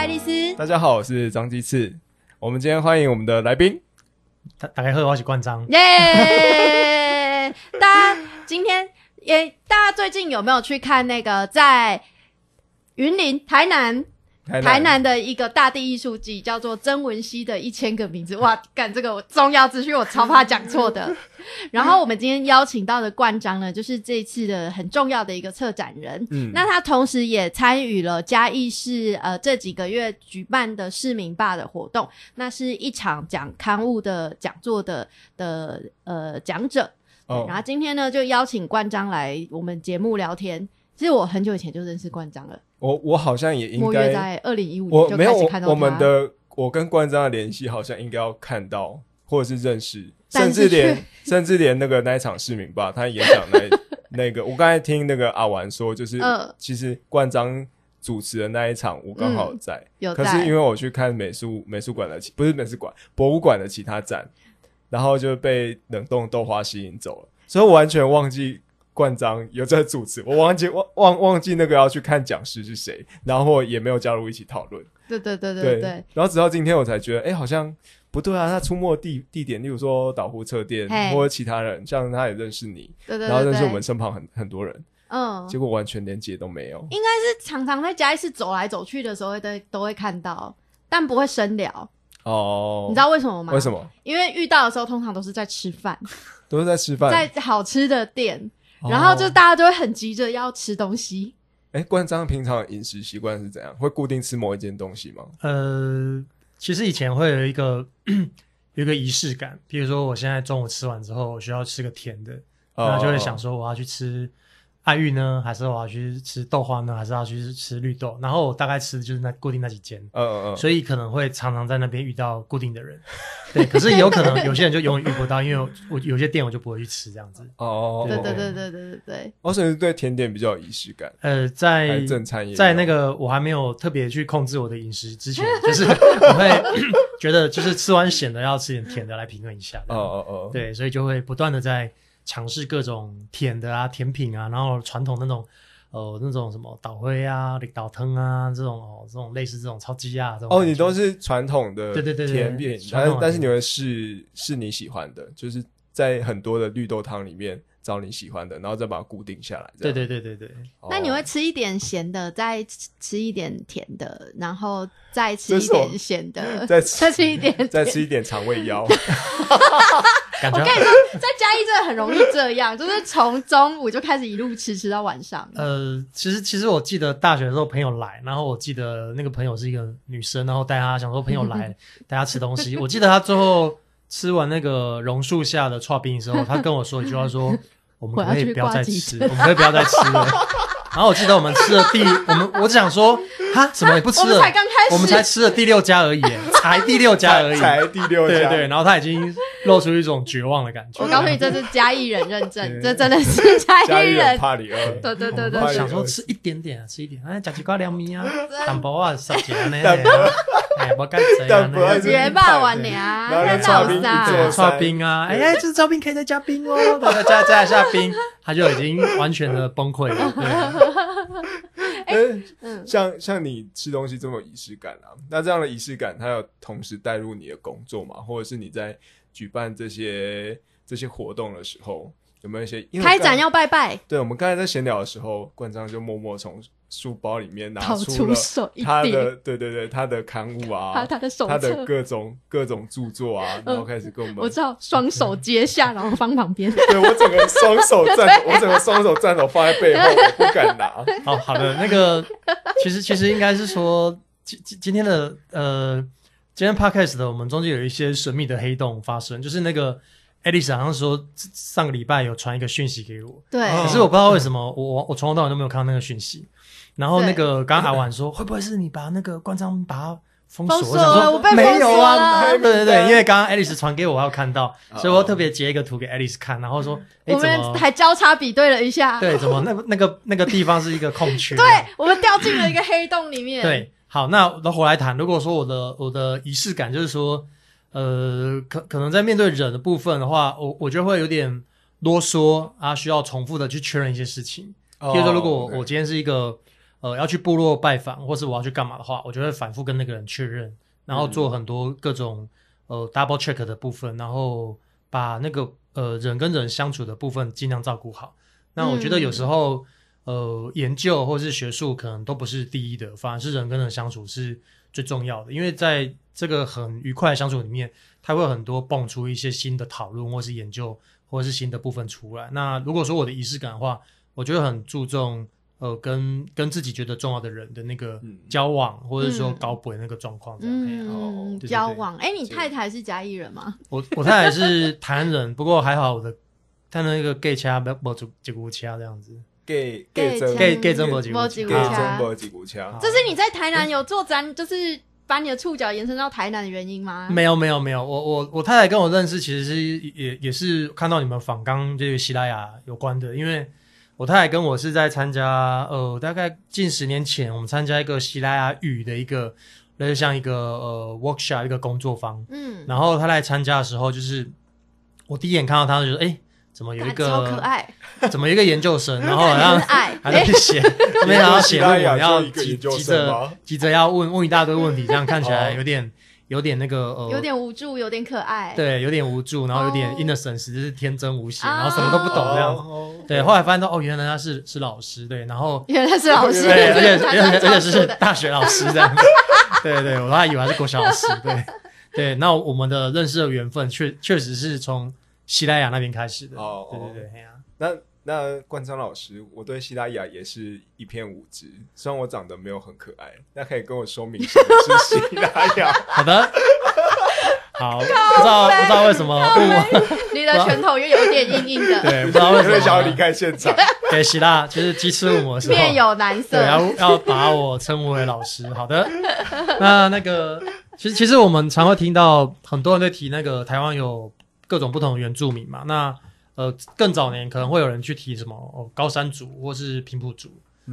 爱丽丝。大家好，我是张鸡翅。我们今天欢迎我们的来宾，大大概喝我是关张，耶！大家今天也，大家最近有没有去看那个在云林、台南、台南的一个大地艺术季，叫做曾文熙的一千个名字？哇，干这个重要资讯，我超怕讲错的。然后我们今天邀请到的冠章呢，就是这次的很重要的一个策展人。嗯，那他同时也参与了嘉义市呃这几个月举办的市民霸的活动，那是一场讲刊物的讲座的的呃讲者。哦，然后今天呢就邀请冠章来我们节目聊天。其实我很久以前就认识冠章了。我我好像也应该在二零一五年就开始看到我们的我跟冠章的联系，好像应该要看到或者是认识。甚至连 甚至连那个那一场市民吧，他演讲那 那个，我刚才听那个阿玩说，就是其实冠章主持的那一场，我刚好在。有可是因为我去看美术美术馆的，不是美术馆，博物馆的其他展，然后就被冷冻豆花吸引走了，所以我完全忘记冠章有在主持，我忘记忘忘忘记那个要去看讲师是谁，然后也没有加入一起讨论。对对对对对。然后直到今天我才觉得，哎，好像。不对啊，他出没地地点，例如说导护车店或者其他人，像他也认识你，然后认识我们身旁很很多人，嗯，结果完全连接都没有。应该是常常在嘉义市走来走去的时候都都会看到，但不会深聊。哦，你知道为什么吗？为什么？因为遇到的时候通常都是在吃饭，都是在吃饭，在好吃的店，然后就大家都会很急着要吃东西。哎，关张平常饮食习惯是怎样？会固定吃某一件东西吗？呃。其实以前会有一个 有一个仪式感，比如说我现在中午吃完之后，我需要吃个甜的，那就会想说我要去吃。爱玉呢，还是我要去吃豆花呢，还是要去吃绿豆？然后我大概吃的就是那固定那几间，嗯嗯嗯，所以可能会常常在那边遇到固定的人，对。可是有可能有些人就永远遇不到，因为我有些店我就不会去吃这样子。哦，对对对对对对对。我甚至对甜点比较有仪式感。呃，在正餐在那个我还没有特别去控制我的饮食之前，就是我会 觉得就是吃完咸的要吃点甜的来平衡一下。哦哦哦，对，所以就会不断的在。尝试各种甜的啊，甜品啊，然后传统那种，呃，那种什么岛灰啊、岛汤啊，这种哦，这种类似这种超级啊，这种哦，你都是传统的对对对甜品，但但是你会是是你喜欢的，就是在很多的绿豆汤里面找你喜欢的，然后再把它固定下来。对对对对对。那你会吃一点咸的，再吃一点甜的，然后再吃一点咸的，再 再吃一点，再吃一点肠胃药。我跟你说，在嘉义真的很容易这样，就是从中午就开始一路吃吃到晚上。呃，其实其实我记得大学的时候朋友来，然后我记得那个朋友是一个女生，然后带她想说朋友来带她吃东西。我记得她最后吃完那个榕树下的串冰的时候，她跟我说一句话说：“我们可以不要再吃，我们可以不要再吃了。”然后我记得我们吃了第，我们我只想说，哈，什么也不吃了，我们才刚开始，我们才吃了第六家而已，才第六家而已，才第六家，对对。然后他已经露出一种绝望的感觉。我告诉你，这是嘉义人认证，这真的是嘉义人。帕里尔，对对对对，想说吃一点点啊，吃一点，哎，加几块凉米啊，淡薄啊，十几呢，哎，我干谁啊？绝霸完娘，那老啥？炒冰啊，哎呀，这炒冰可以再加冰哦，再加加一下冰，他就已经完全的崩溃了。嗯，像像你吃东西这么仪式感啊，那这样的仪式感，它有同时带入你的工作嘛？或者是你在举办这些这些活动的时候，有没有一些开展要拜拜？对，我们刚才在闲聊的时候，冠章就默默从。书包里面拿出了他的，对对对，他的刊物啊，他的手他的各种各种著作啊，然后开始跟我们，我知道双手接下，然后放旁边，对我整个双手站，我整个双手站手放在背后，我不敢拿。好好的，那个其实其实应该是说今今今天的呃，今天 podcast 的我们中间有一些神秘的黑洞发生，就是那个爱丽丝好像说上个礼拜有传一个讯息给我，对，可是我不知道为什么 我我从头到尾都没有看到那个讯息。然后那个刚刚阿婉说，会不会是你把那个关张把它封锁？我想说没有啊，对对对，因为刚刚爱丽丝传给我，我有看到，所以我特别截一个图给爱丽丝看，然后说，我们还交叉比对了一下，对，怎么？那 那个那个地方是一个空缺？对，我们掉进了一个黑洞里面。对，好，那那回来谈，如果说我的我的仪式感就是说，呃，可可能在面对人的部分的话，我我觉得会有点啰嗦啊，需要重复的去确认一些事情。譬如说，如果我今天是一个。呃要去部落拜访，或是我要去干嘛的话，我就会反复跟那个人确认，然后做很多各种呃 double check 的部分，然后把那个呃人跟人相处的部分尽量照顾好。那我觉得有时候。呃，研究或是学术可能都不是第一的，反而是人跟人相处是最重要的。因为在这个很愉快的相处里面，他会很多蹦出一些新的讨论，或是研究，或者是新的部分出来。那如果说我的仪式感的话，我觉得很注重呃，跟跟自己觉得重要的人的那个交往，或者说搞鬼那个状况这样。嗯，交往。哎，你太太是嘉义人吗？我我太太是台湾人，不过还好我的他那个 gay 掐没没住吉古掐这样子。给给真给给真波吉古枪，这是你在台南有做展，就是把你的触角延伸到台南的原因吗？没有没有没有，我我我太太跟我认识，其实是也也是看到你们访刚这个西拉雅有关的，因为我太太跟我是在参加呃，大概近十年前，我们参加一个西拉雅语的一个，那就像一个呃 workshop 一个工作坊，嗯，然后他来参加的时候，就是我第一眼看到他，就是哎。怎么有一个超可爱？怎么一个研究生，然后好像还在写，没想到写论文 要急急着急着要问问一大堆问题，这样看起来有点有点那个呃，有点无助，有点可爱，对，有点无助，然后有点 innocent，就是天真无邪，然后什么都不懂这样。对，后来发现到哦，原来他是是老师，对，然后原来是老师，对，而且 而且而且是大学老师这样。对对，我还以为是国小老师，对对。那我们的认识的缘分确确实是从。西拉雅那边开始的。哦，对对对，那那冠章老师，我对西拉雅也是一片无知，虽然我长得没有很可爱，那可以跟我说明什么是西拉雅？好的，好，不知道不知道为什么 你的拳头又有点硬硬的，对，不知道为什么。想要离开现场。给希腊就是鸡翅五模式，面有难色，对，要要把我称为老师。好的，那那个其实其实我们常会听到很多人在提那个台湾有。各种不同的原住民嘛，那呃更早年可能会有人去提什么哦高山族或是平埔族，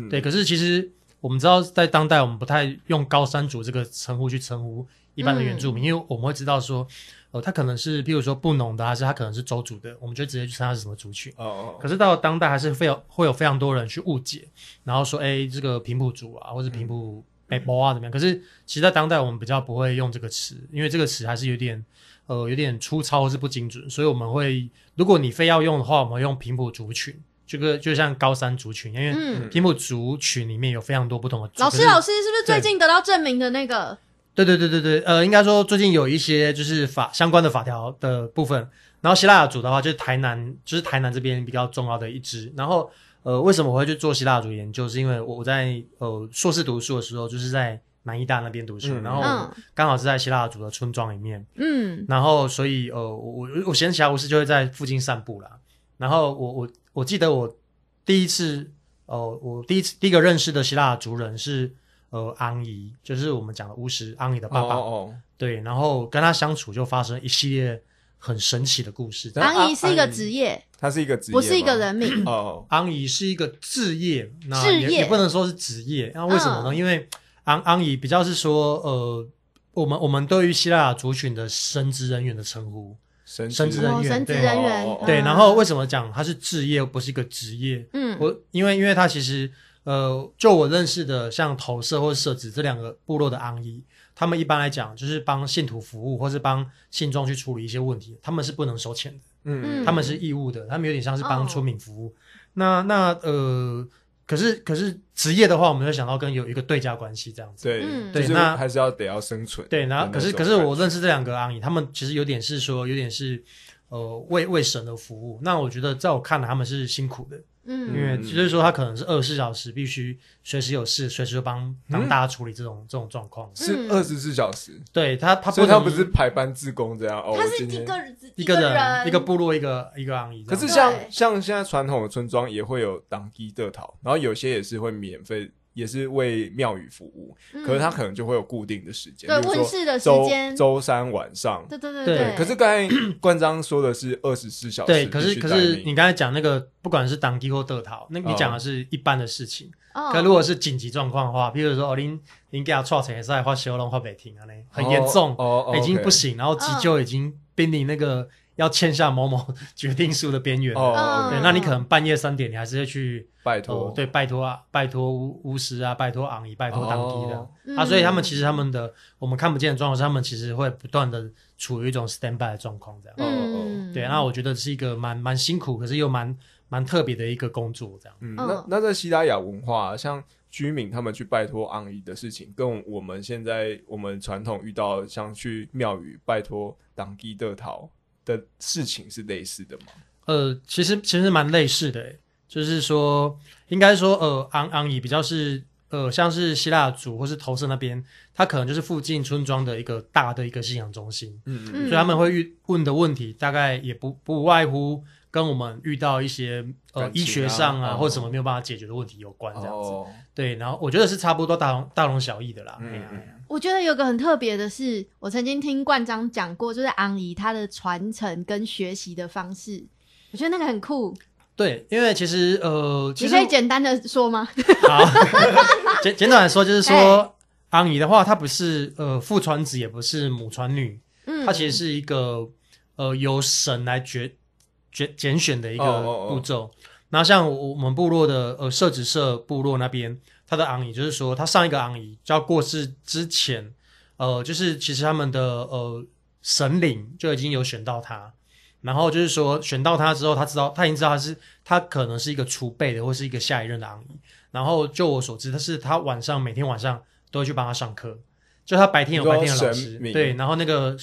对。可是其实我们知道，在当代我们不太用高山族这个称呼去称呼一般的原住民，因为我们会知道说，呃，他可能是譬如说布农的，还是他可能是周族的，我们就直接去称他是什么族群。哦哦。可是到当代还是非有会有非常多人去误解，然后说，哎，这个平埔族啊，或是平埔北波啊怎么样？可是其实，在当代我们比较不会用这个词，因为这个词还是有点。呃，有点粗糙或是不精准，所以我们会，如果你非要用的话，我们用平埔族群，这个就像高山族群，因为平埔族群里面有非常多不同的族。老师，老师是不是最近得到证明的那个？对对对对对，呃，应该说最近有一些就是法相关的法条的部分。然后希腊族的话，就是台南，就是台南这边比较重要的一支。然后，呃，为什么我会去做希腊族研究？是因为我我在呃硕士读书的时候，就是在。南医大那边读书，然后刚好是在希腊族的村庄里面，嗯，然后所以呃，我我闲暇无事就会在附近散步啦。然后我我我记得我第一次，呃，我第一次第一个认识的希腊族人是呃安姨，就是我们讲的巫师安姨的爸爸。哦，对，然后跟他相处就发生一系列很神奇的故事。安姨是一个职业，他是一个职业，不是一个人名。哦，安姨是一个职业，职业也不能说是职业。那为什么呢？因为昂昂姨比较是说，呃，我们我们对于希腊族群的神职人员的称呼，神职人员，神职人员，对。然后为什么讲它是职业，不是一个职业？嗯，我因为因为他其实，呃，就我认识的，像投射或者设置这两个部落的昂姨，他们一般来讲就是帮信徒服务，或是帮信众去处理一些问题，他们是不能收钱的，嗯，他们是义务的，他们有点像是帮村民服务。那那呃。可是，可是职业的话，我们会想到跟有一个对价关系这样子。对，对，那还是要得要生存。对，然后可是，可是我认识这两个阿姨，他们其实有点是说，有点是呃为为神的服务。那我觉得在我看来，他们是辛苦的。嗯，因为就是说，他可能是二十四小时必须随时有事，随时就帮帮大家处理这种这种状况。是二十四小时？对他，他不他不是排班自工这样哦。他是一个一个人一个部落一个一个阿姨。可是像像现在传统的村庄也会有当地的讨，然后有些也是会免费。也是为庙宇服务，可是他可能就会有固定的时间，对问世的时间，周三晚上。对对对对。可是刚才关章说的是二十四小时。对，可是可是你刚才讲那个，不管是当地或得逃，那你讲的是一般的事情。哦。可如果是紧急状况的话，比如说哦，您您给他错成发小龙发北停啊嘞，很严重，哦已经不行，然后急救已经濒临那个要签下某某决定书的边缘。哦，对，那你可能半夜三点，你还是会去拜托，对，拜托啊，拜托巫巫师啊，拜托昂姨，拜托当地的。嗯啊，所以他们其实他们的我们看不见的状况是，他们其实会不断的处于一种 stand by 的状况，这样。嗯，对，那我觉得是一个蛮蛮辛苦，可是又蛮蛮特别的一个工作，这样。嗯，嗯。那那在西拉雅文化，像居民他们去拜托昂姨的事情，跟我们现在我们传统遇到像去庙宇拜托当地的桃的事情是类似的吗？呃，其实其实蛮类似的欸，就是说，应该说，呃，昂昂以比较是，呃，像是希腊族或是投射那边，他可能就是附近村庄的一个大的一个信仰中心，嗯嗯所以他们会遇问的问题，大概也不不外乎跟我们遇到一些呃啊医学上啊、哦或者什么没有办法解决的问题有关这样子。哦，对，然后我觉得是差不多大同大同小异的啦。嗯哎呀哎呀我觉得有个很特别的是，我曾经听冠章讲过，就是昂姨她的传承跟学习的方式，我觉得那个很酷。对，因为其实呃，其你可以简单的说吗？好，简简短来说，就是说，昂姨的话，她不是呃父传子，也不是母传女，嗯，她其实是一个呃由神来决决拣选的一个哦哦哦步骤。然后像我我们部落的呃社子社部落那边，他的昂姨就是说，他上一个昂姨就要过世之前，呃，就是其实他们的呃神灵就已经有选到他，然后就是说选到他之后，他知道他已经知道他是他可能是一个储备的，或是一个下一任的昂姨。然后就我所知，他是他晚上每天晚上都会去帮他上课，就他白天有白天的老师。对，然后那个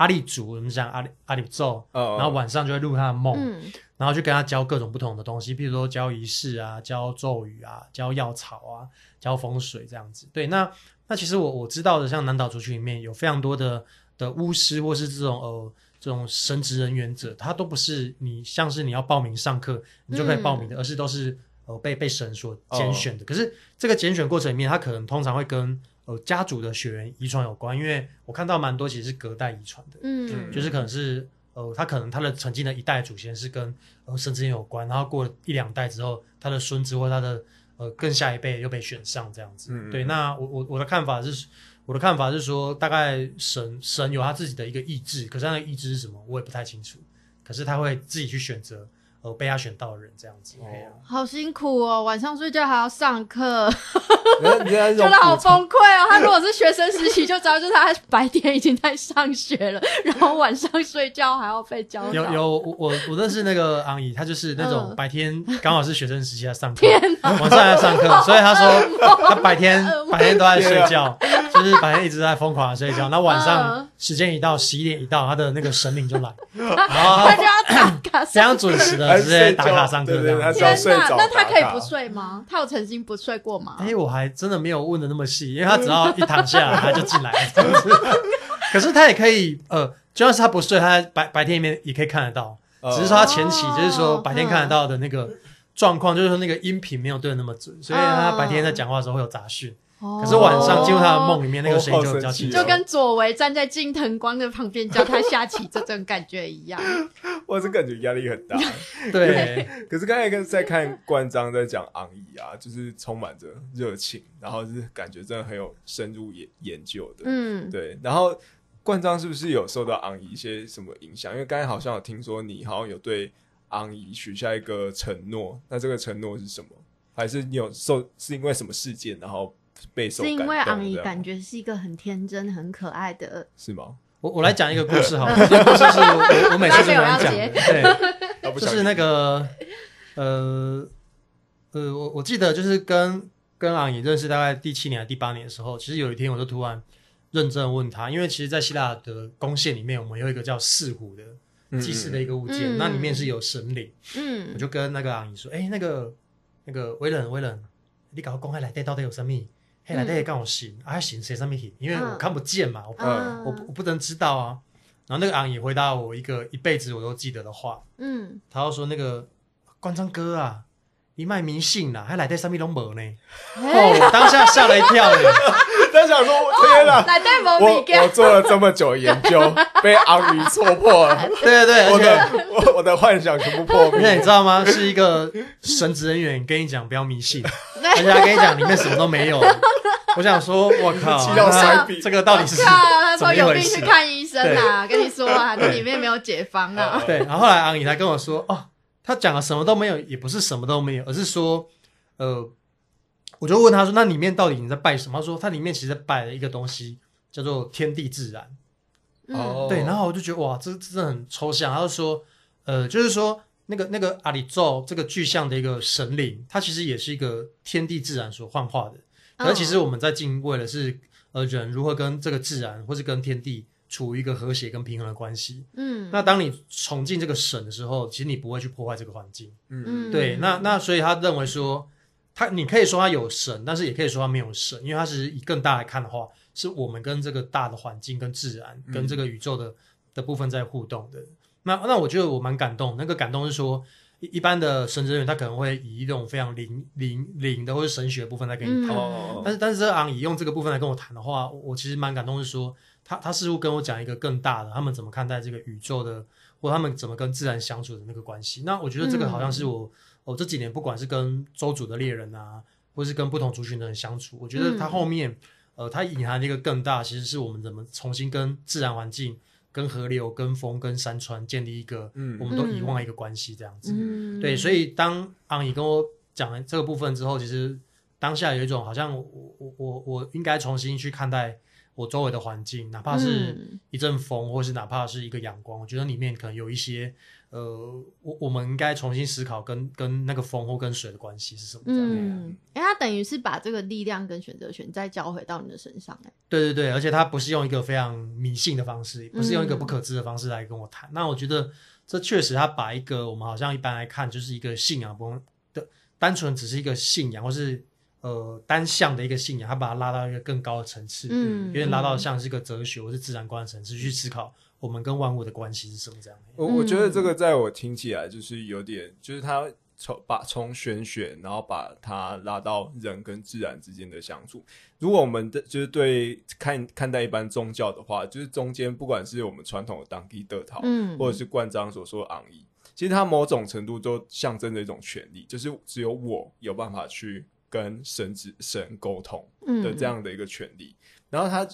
阿里族我们讲阿里阿里咒，哦然后晚上就会录他的梦，嗯然后去跟他教各种不同的东西，比如说教仪式啊、教咒语啊、教药草啊、教风水这样子。对，那那其实我我知道的，像南岛族群里面有非常多的的巫师或是这种呃这种神职人员者，他都不是你像是你要报名上课你就可以报名的，而是都是呃被被神所拣选的。可是这个拣选过程里面，他可能通常会跟呃家族的血缘遗传有关，因为我看到蛮多其实是隔代遗传的。嗯，就是可能是呃，他可能他的曾经的一代祖先是跟呃神之间有关，然后过了一两代之后，他的孙子或他的呃更下一辈又被选上这样子。嗯对，那我我我的看法是，我的看法是说，大概神神有他自己的一个意志，可是他的意志是什么，我也不太清楚。可是他会自己去选择呃被他选到的人这样子。哦好辛苦哦，晚上睡觉还要上课，觉得好崩溃哦。他如果是学生时期，就知道就是他白天已经在上学了，然后晚上睡觉还要被教导。有有我我我认识那个阿姨，她就是那种嗯白天刚好是学生时期在上课，晚上在上课，所以她说她白天白天都在睡觉，就是白天一直在疯狂的睡觉，那晚上嗯时间一到，十一点一到，她的那个神灵就来，然后他就要打卡非常。准时的还直接打卡上课。天哪，那他可以不睡吗？他有曾经不睡过吗？哎，我还真的没有问的那么细，因为他只要一躺下，他就进来。可是他也可以，呃，就算是他不睡，他在白白天里面也可以看得到。呃只是说他前期就是说哦白天看得到的那个状况，就是说那个音频没有对的那么准，所以他白天在讲话的时候会有杂讯，可可是晚上进入他的梦里面，那个声音就哦比较清楚。就跟左为站在金藤光的旁边叫他下棋这种感觉一样。我是感觉压力很大。对，可是刚才跟在看冠章在讲昂姨啊，就是充满着热情，然后是感觉真的很有深入研研究的。嗯，对，然后冠章是不是有受到昂姨一些什么影响？因为刚才好像有听说你好像有对昂姨许下一个承诺，那这个承诺是什么？还是你有受是因为什么事件然后备受是因为昂姨感觉是一个很天真、很可爱的。是吗？我我来讲一个故事好了，这个故事是我我每次都能讲的，对。就是那个呃呃，我我记得就是跟跟昂姨认识大概第七年还是第八年的时候，其实有一天我就突然认真问他，因为其实，在希腊的弓线里面，我们有一个叫四虎的嗯祭祀的一个物件，嗯那里面是有神灵。嗯我就跟那个昂姨说：“哎、那个那个威冷威冷，你搞公开来底到底有什么？嘿，来底跟我行，啊行谁上面行？因为我嗯看不见嘛，我不、嗯我不我不能知道啊。”然后那个昂姨回答我一个一辈子我都记得的话，嗯，他就说那个关张哥啊，你卖迷信啦，还来得上面拢无呢。哎哦，当下吓了一跳耶。他想说，天哪！来带毛我笔给我做了这么久研究，被阿姨戳破了，对对对，我的我我的幻想全部破而且你知。道吗？是一个神职人员跟你讲不要迷信，而且他跟你讲里面什么都没有，我想说，我靠，这个到底是怎么说有病去看医生啊！跟你说啊，这里面没有解方啊。对，然后后来阿姨才跟我说，哦，他讲了什么都没有，也不是什么都没有，而是说，呃，我就问他说，那里面到底你在拜什么？他说，它里面其实拜了一个东西，叫做天地自然。哦嗯对，然后我就觉得哇，这这真的很抽象。他就说，呃，就是说那个那个阿里宙这个具象的一个神灵，它其实也是一个天地自然所幻化的。可是其实我们在敬畏的是，呃，人如何跟这个自然或是跟天地处于一个和谐跟平衡的关系。嗯，那当你崇敬这个神的时候，其实你不会去破坏这个环境。嗯对，那那所以他认为说，他你可以说他有神，但是也可以说他没有神，因为他是以更大来看的话，是我们跟这个大的环境、跟自然、嗯跟这个宇宙的的部分在互动的。那那我觉得我蛮感动，那个感动是说，一一般的神职人员他可能会以一种非常灵灵灵的或者神学的部分来跟你谈，嗯哦但是但是这昂以用这个部分来跟我谈的话，我我其实蛮感动，是说他他似乎跟我讲一个更大的，他们怎么看待这个宇宙的，或他们怎么跟自然相处的那个关系。那我觉得这个好像是我、我这几年不管是跟州族的猎人啊，或是跟不同族群的人相处，我觉得它后面、呃它隐含的一个更大，其实是我们怎么重新跟自然环境、跟河流、跟风、跟山川建立一个嗯我们都遗忘的一个关系，这样子。嗯，对，所以当昂姨跟我讲了这个部分之后，其实当下有一种好像我我我我应该重新去看待我周围的环境，哪怕是嗯一阵风，或是哪怕是一个阳光，我觉得里面可能有一些呃，我我们应该重新思考跟跟那个风或跟水的关系是什么这样。嗯，哎，他等于是把这个力量跟选择权再交回到你的身上，哎，对对对，而且他不是用一个非常迷信的方式，不是用一个不可知的方式来跟我谈。那我觉得这确实他把一个我们好像一般来看就是一个信仰不的单纯只是一个信仰，或是呃单向的一个信仰，他把它拉到一个更高的层次，嗯，有点拉到像是一个哲学或是自然观的层次去思考我们跟万物的关系是什么？这样。我我觉得这个在我听起来就是有点，就是他从把从玄学，然后把它拉到人跟自然之间的相处。如果我们的就是对看看待一般宗教的话，就是中间不管是我们传统的当地德陶，嗯，或者是冠章所说的昂义，其实它某种程度都象征着一种权利，就是只有我有办法去跟神之神沟通嗯。的这样的一个权利，然后他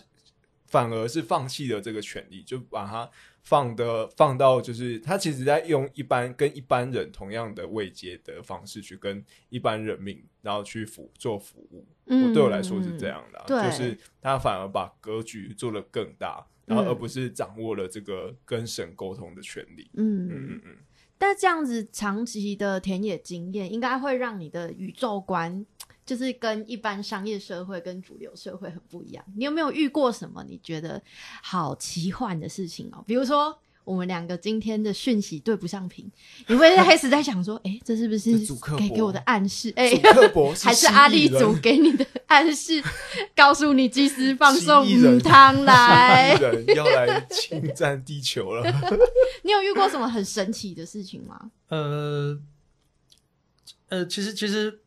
反而是放弃了这个权利，就把它放的放到就是他其实在用一般跟一般人同样的位阶的方式去跟一般人民，然后去服做服务。嗯我对我来说是这样的就是他反而把格局做得更大，然后嗯而不是掌握了这个跟神沟通的权利。嗯嗯嗯嗯，但这样子长期的田野经验，应该会让你的宇宙观，就是跟一般商业社会跟主流社会很不一样。你有没有遇过什么你觉得好奇幻的事情哦？比如说。我们两个今天的讯息对不上频，你会开始在想说，哎、这是不是给给我的暗示？哎、还是阿力族族给你的暗示，告诉你及时放送蜥蜴人母汤来。人要来侵占地球了。你有遇过什么很神奇的事情吗？呃，呃，其实其实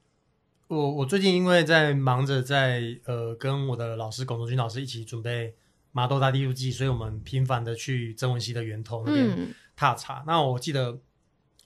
我我最近因为在忙着在呃跟我的老师龚卓君老师一起准备麻豆大地入记，所以我们频繁的去曾文溪的源头那边嗯。踏查。那我记得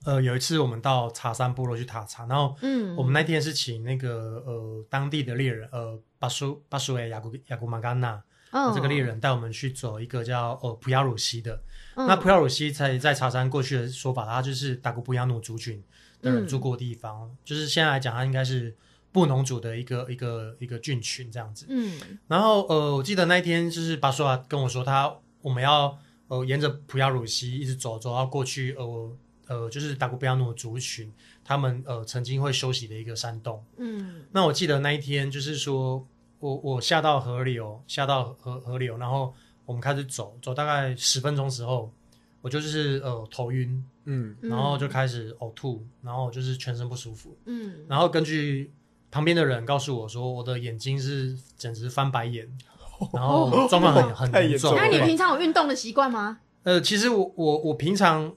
呃有一次我们到茶山部落去踏查，然后嗯，我们那天是请那个呃当地的猎人呃巴苏巴苏诶雅古雅古玛干纳嗯这个猎人带我们去走一个叫呃普亚鲁西的。嗯。那普亚鲁西在在茶山过去的说法，它就是达古布亚努族群的人住过的地方，就是现在来讲，它应该是布农族的一个一个一个菌群这样子。嗯。然后呃，我记得那一天就是巴苏瓦跟我说他，我们要呃沿着普亚鲁西一直走，走到过去呃呃就是达古布亚诺族群他们呃曾经会休息的一个山洞。嗯。那我记得那一天就是说我我下到河流，下到河河流，然后我们开始走，走大概十分钟时候，我就是呃头晕，嗯。嗯。然后就开始呕吐，然后就是全身不舒服，嗯。然后根据旁边的人告诉我说，我的眼睛是简直翻白眼，然后状况很很严重。那你平常有运动的习惯吗？呃，其实我我我平常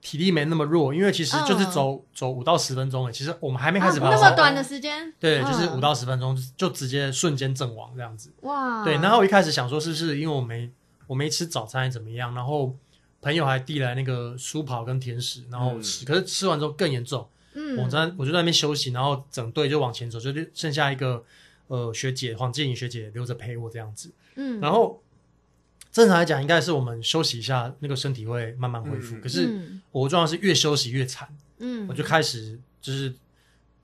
体力没那么弱，因为其实就是走、走五到十分钟诶，其实我们还没开始跑啊，那么短的时间，对，嗯。就是五到十分钟就直接瞬间阵亡这样子。哇，对，然后我一开始想说是不是因为我没我没吃早餐还是怎么样，然后朋友还递来那个酥跑跟甜食，然后我吃，可是吃完之后更严重，嗯，我在我就在那边休息，然后整队就往前走，就就剩下一个呃学姐黄建颖学姐留着陪我这样子。嗯，然后正常来讲，应该是我们休息一下，那个身体会慢慢恢复。嗯可是嗯我的状况是越休息越惨，嗯，我就开始就是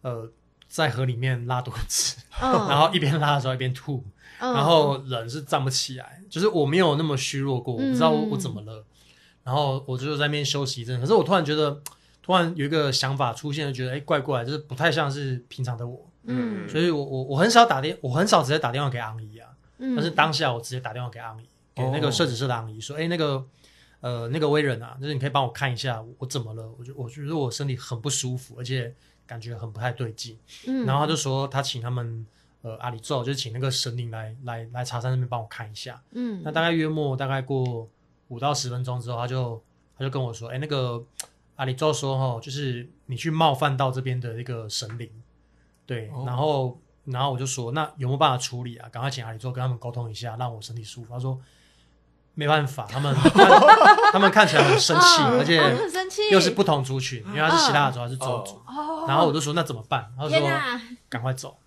呃在河里面拉肚子，嗯，然后一边拉的时候一边吐，嗯然后人是站不起来，就是我没有那么虚弱过，我不知道我嗯我怎么了。然后我就在那边休息一阵，可是我突然觉得，突然有一个想法出现，就觉得哎怪怪，就是不太像是平常的我，嗯。所以我我我很少打电，我很少直接打电话给阿姨啊，嗯，但是当下我直接打电话给阿姨，给那哦个摄制社的阿姨说，哎那个呃那个威人啊，就是你可以帮我看一下我怎么了，我就我觉得我身体很不舒服，而且感觉很不太对劲。嗯，然后他就说他请他们呃阿里做，就是请那个神灵来来来茶山那边帮我看一下。嗯，那大概约莫大概过五到十分钟之后，他就他就跟我说，哎，那个阿里咒说哈，就是你去冒犯到这边的一个神灵，对，哦然后然后我就说，那有没有办法处理啊？赶快请阿里咒跟他们沟通一下，让我身体舒服。他说没办法，他们 他们看起来很生气，嗯而且哦很生气，又是不同族群，因为他是希腊族，他是周族。哦，然后我就说那怎么办？他就说 赶快走，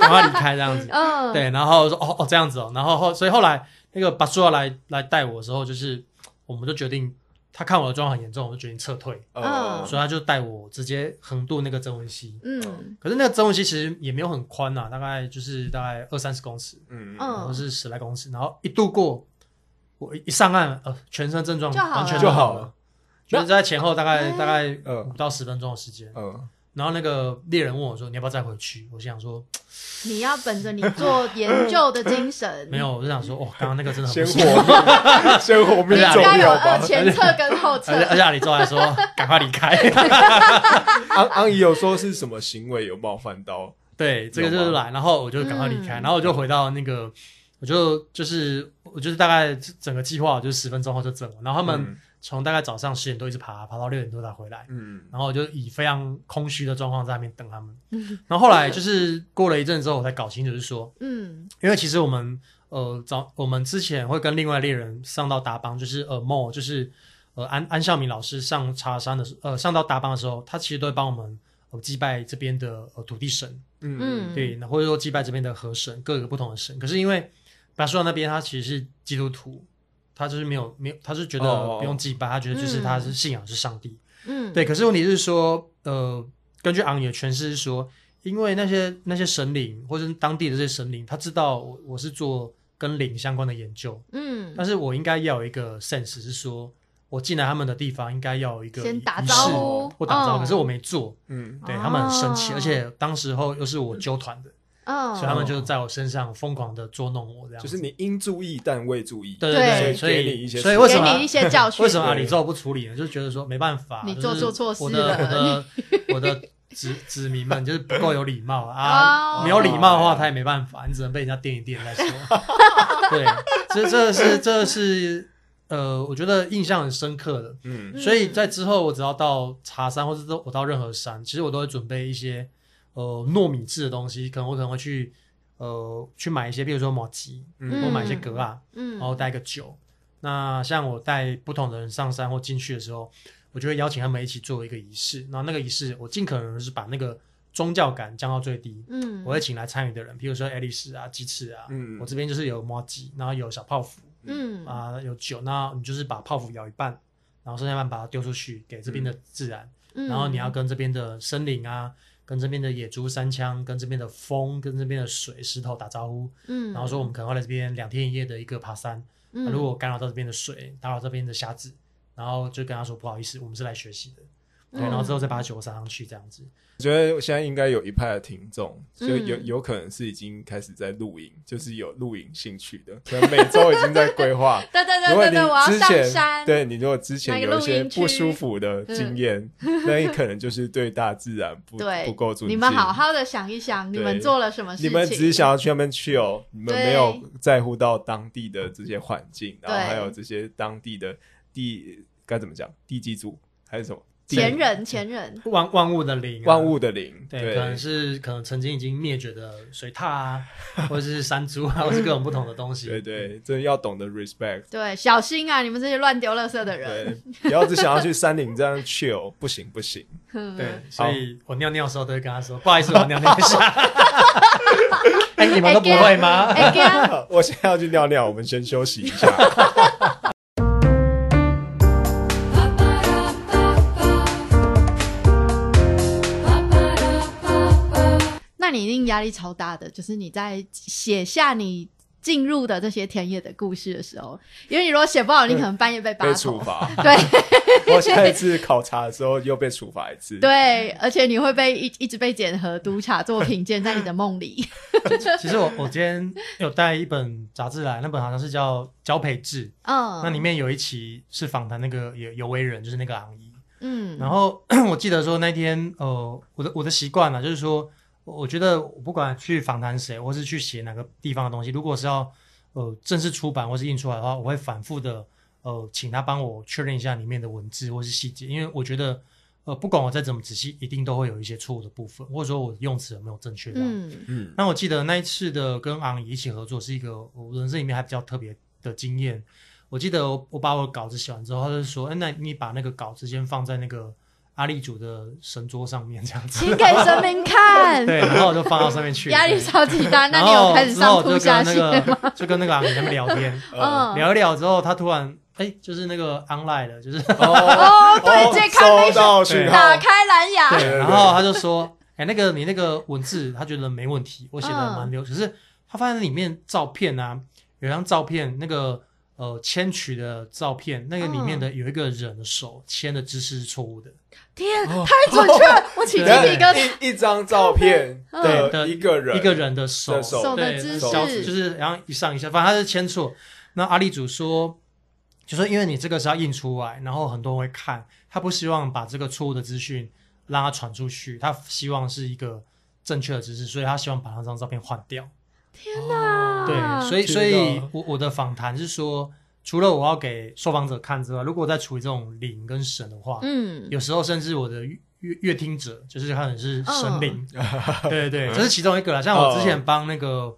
赶快离开这样子。嗯，对，然后说哦哦这样子哦，然后后所以后来那个巴苏亚来来带我的时候，就是我们就决定，他看我的状况很严重，我就决定撤退，呃嗯。所以他就带我直接横渡那个曾文溪。嗯。可是那个曾文溪其实也没有很宽呐、大概就是大概二三十公尺，嗯嗯然后是十来公尺，然后一渡过，我一上岸，呃，全身症状完全就好了。就是在前后大概哎大概嗯。五到十分钟的时间。嗯，然后那个猎人问我说：“你要不要再回去？”我心想说你要本着你做研究的精神，：“ 没有。”我就想说：“哦，刚刚那个真的很先不舒服。”活先活命 你应重该有呃要吧？前 侧跟后侧而，且阿里之后还说赶快离开。昂昂姨有说是什么行为有冒犯到？对，这个就是来，然后我就赶快离开，嗯然后我就回到那个，我就就是我就是大概整个计划，我就十分钟后就整了。然后他们嗯从大概早上十点多一直爬，爬到六点多才回来。嗯然后我就以非常空虚的状况在那边等他们。嗯 然后后来就是过了一阵之后，我才搞清楚，是说，嗯因为其实我们呃早我们之前会跟另外猎人上到达邦，就是呃莫就是呃安安孝明老师上茶山的时呃上到达邦的时候，他其实都会帮我们呃祭拜这边的呃土地神，嗯嗯，对，那或者说祭拜这边的河神，各个不同的神。可是因为巴苏亚那边他其实是基督徒，他就是没有没有，他是觉得不用祭拜，他觉得就是嗯他是信仰是上帝。嗯，对，可是问题是说，呃，根据昂也诠释是说，因为那些那些神灵或者是当地的这些神灵，他知道我我是做跟灵相关的研究，嗯，但是我应该要有一个 sense 是说，我进来他们的地方应该要有一个先打仪式招呼，或打招呼，嗯可是我没做，嗯。对他们很生气，哦而且当时候又是我纠团的，嗯，所以他们就在我身上疯狂的捉弄我，这样就是你应注意但未注意，对对对，所以给你一些所以为什么给你一些教训，为什么阿里之后不处理呢？就是觉得说没办法，你做做错错我的我的 我的子子民们就是不够有礼貌啊，哦。没有礼貌的话，他也没办法，你只能被人家垫一垫再说。对，这这是这是呃，我觉得印象很深刻的。嗯。嗯。所以在之后，我只要到茶山，或者是我到任何山，其实我都会准备一些呃糯米制的东西，可能我可能会去呃去买一些，比如说马吉，嗯或买一些格啊，嗯，然后带个酒。那像我带不同的人上山或进去的时候，我就会邀请他们一起做一个仪式。然后那个仪式，我尽可能是把那个宗教感降到最低。嗯，我会请来参与的人，比如说爱丽丝啊、鸡翅啊，嗯我这边就是有摩吉，然后有小泡芙嗯啊、有酒，那你就是把泡芙咬一半，然后剩下一半把它丢出去给这边的自然，嗯，然后你要跟这边的森林啊。跟这边的野猪、山枪，跟这边的风，跟这边的水、石头打招呼，嗯，然后说我们可能会来这边两天一夜的一个爬山，嗯，那如果干扰到这边的水，打扰这边的虾子，然后就跟他说不好意思，我们是来学习的，对，嗯然后之后再把酒撒上去这样子。我觉得现在应该有一派的听众，就有嗯有可能是已经开始在露营，就是有露营兴趣的，可能每周已经在规划。对对如果你对对对，我要上之前山，对你如果之前有一些不舒服的经验，那你可能就是对大自然不对不够尊敬。你们好好的想一想，你们做了什么事情？你们只是想要去那边 chill，你们没有在乎到当地的这些环境，然后还有这些当地的地该怎么讲，地基组还是什么前人前人，万万物的灵、万物的灵，对，可能是可能曾经已经灭绝的水獭啊，或者是山猪啊，或是各种不同的东西。对对，这要懂得 respect。对，小心啊！你们这些乱丢垃圾的人，不要只想要去山顶这样 chill，不 行不行。对，所以我尿尿的时候都会跟他说：“不好意思，我尿尿一下。”哎，你们都不会吗？我现在要去尿尿，我们先休息一下。你一定压力超大的，就是你在写下你进入的这些田野的故事的时候，因为你如果写不好，你可能半夜被被处罚。对，我下一次考察的时候又被处罚一次。对，而且你会被一一直被检核督查作品鉴，在你的梦里。其实我我今天有带一本杂志来，那本好像是叫《交配志》，嗯，那里面有一期是访谈那个有有为人，就是那个昂姨，嗯，然后 我记得说那天，呃，我的我的习惯呢，就是说。我觉得我不管去访谈谁，或是去写哪个地方的东西，如果是要呃正式出版或是印出来的话，我会反复的呃请他帮我确认一下里面的文字或是细节，因为我觉得呃不管我再怎么仔细，一定都会有一些错误的部分，或者说我用词有没有正确的。嗯嗯。那我记得那一次的跟昂姨一起合作是一个我人生里面还比较特别的经验。我记得我把我的稿子写完之后，他就说：“哎，那你把那个稿子先放在那个。”阿力主的神桌上面这样子，请给神明看。对，然后我就放到上面去。压力超级大，那你有开始上吐下泻吗？就跟那个阿明他们聊天，聊一聊之后，他突然哎，就是那个 online 的，就是 哦，对，接开到打开蓝牙。对，然后他就说，哎，那个你那个文字，他觉得没问题，我写的蛮溜，可是他发现里面照片啊，有张照片那个。呃，签取的照片，那个里面的有一个人的手牵的姿势是错误的。天，太准确了！我起鸡皮疙瘩。一张照片对的一个人，一个人的手，手的姿势就是然后一上一下，反正他是牵错。那阿力主说，就说因为你这个是要印出来，然后很多人会看，他不希望把这个错误的资讯让他传出去，他希望是一个正确的姿势，所以他希望把那张照片换掉。天哪！对，所以，所以我我的访谈是说，除了我要给受访者看之外，如果我在处理这种灵跟神的话，嗯，有时候甚至我的乐乐听者就是可能是神灵，对对对，这是其中一个啦。像我之前帮那个